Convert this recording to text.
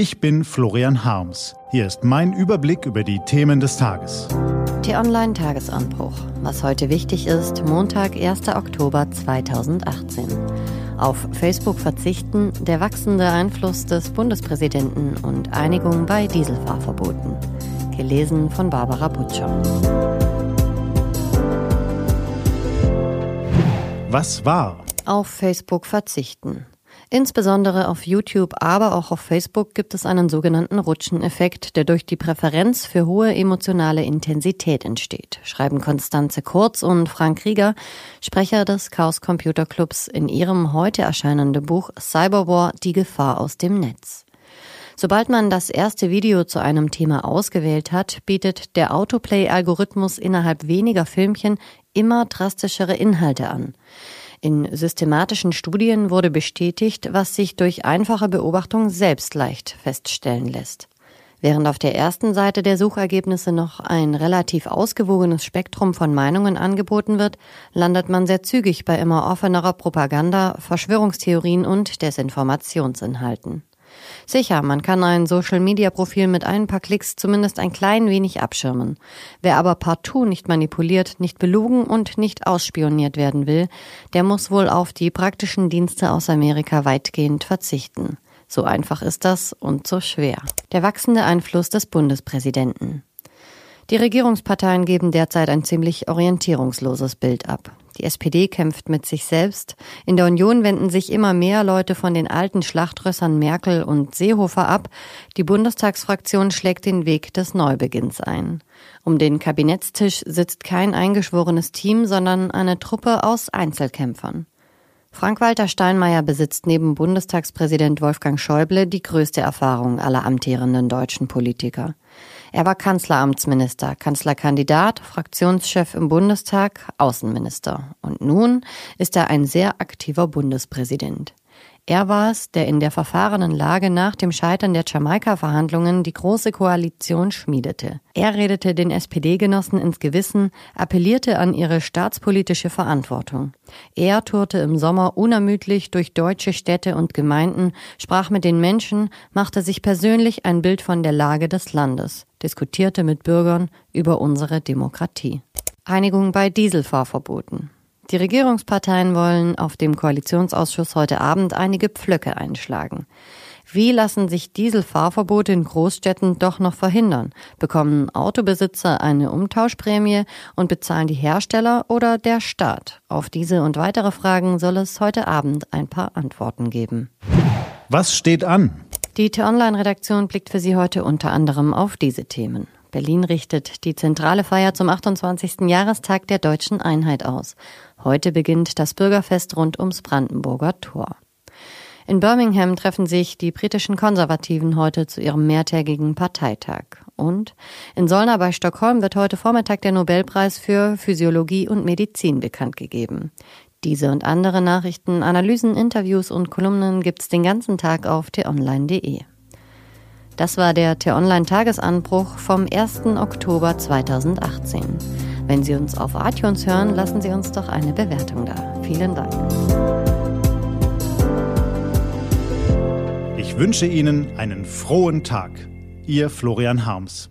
Ich bin Florian Harms. Hier ist mein Überblick über die Themen des Tages. T-Online Tagesanbruch. Was heute wichtig ist, Montag, 1. Oktober 2018. Auf Facebook verzichten, der wachsende Einfluss des Bundespräsidenten und Einigung bei Dieselfahrverboten. Gelesen von Barbara Butcher. Was war? Auf Facebook verzichten. Insbesondere auf YouTube, aber auch auf Facebook gibt es einen sogenannten Rutscheneffekt, der durch die Präferenz für hohe emotionale Intensität entsteht, schreiben Konstanze Kurz und Frank Rieger, Sprecher des Chaos Computer Clubs, in ihrem heute erscheinenden Buch Cyberwar, die Gefahr aus dem Netz. Sobald man das erste Video zu einem Thema ausgewählt hat, bietet der Autoplay-Algorithmus innerhalb weniger Filmchen immer drastischere Inhalte an. In systematischen Studien wurde bestätigt, was sich durch einfache Beobachtung selbst leicht feststellen lässt. Während auf der ersten Seite der Suchergebnisse noch ein relativ ausgewogenes Spektrum von Meinungen angeboten wird, landet man sehr zügig bei immer offenerer Propaganda, Verschwörungstheorien und Desinformationsinhalten. Sicher, man kann ein Social-Media-Profil mit ein paar Klicks zumindest ein klein wenig abschirmen. Wer aber partout nicht manipuliert, nicht belogen und nicht ausspioniert werden will, der muss wohl auf die praktischen Dienste aus Amerika weitgehend verzichten. So einfach ist das und so schwer. Der wachsende Einfluss des Bundespräsidenten. Die Regierungsparteien geben derzeit ein ziemlich orientierungsloses Bild ab. Die SPD kämpft mit sich selbst. In der Union wenden sich immer mehr Leute von den alten Schlachtrössern Merkel und Seehofer ab. Die Bundestagsfraktion schlägt den Weg des Neubeginns ein. Um den Kabinettstisch sitzt kein eingeschworenes Team, sondern eine Truppe aus Einzelkämpfern. Frank-Walter Steinmeier besitzt neben Bundestagspräsident Wolfgang Schäuble die größte Erfahrung aller amtierenden deutschen Politiker. Er war Kanzleramtsminister, Kanzlerkandidat, Fraktionschef im Bundestag, Außenminister. Und nun ist er ein sehr aktiver Bundespräsident. Er war es, der in der verfahrenen Lage nach dem Scheitern der Jamaika-Verhandlungen die Große Koalition schmiedete. Er redete den SPD-Genossen ins Gewissen, appellierte an ihre staatspolitische Verantwortung. Er tourte im Sommer unermüdlich durch deutsche Städte und Gemeinden, sprach mit den Menschen, machte sich persönlich ein Bild von der Lage des Landes, diskutierte mit Bürgern über unsere Demokratie. Einigung bei Dieselfahrverboten. Die Regierungsparteien wollen auf dem Koalitionsausschuss heute Abend einige Pflöcke einschlagen. Wie lassen sich Dieselfahrverbote in Großstädten doch noch verhindern? Bekommen Autobesitzer eine Umtauschprämie und bezahlen die Hersteller oder der Staat? Auf diese und weitere Fragen soll es heute Abend ein paar Antworten geben. Was steht an? Die T-Online-Redaktion blickt für Sie heute unter anderem auf diese Themen. Berlin richtet die zentrale Feier zum 28. Jahrestag der deutschen Einheit aus. Heute beginnt das Bürgerfest rund ums Brandenburger Tor. In Birmingham treffen sich die britischen Konservativen heute zu ihrem mehrtägigen Parteitag. Und in Solna bei Stockholm wird heute Vormittag der Nobelpreis für Physiologie und Medizin bekannt gegeben. Diese und andere Nachrichten, Analysen, Interviews und Kolumnen gibt's den ganzen Tag auf t-online.de. Das war der T-Online-Tagesanbruch vom 1. Oktober 2018. Wenn Sie uns auf iTunes hören, lassen Sie uns doch eine Bewertung da. Vielen Dank. Ich wünsche Ihnen einen frohen Tag. Ihr Florian Harms.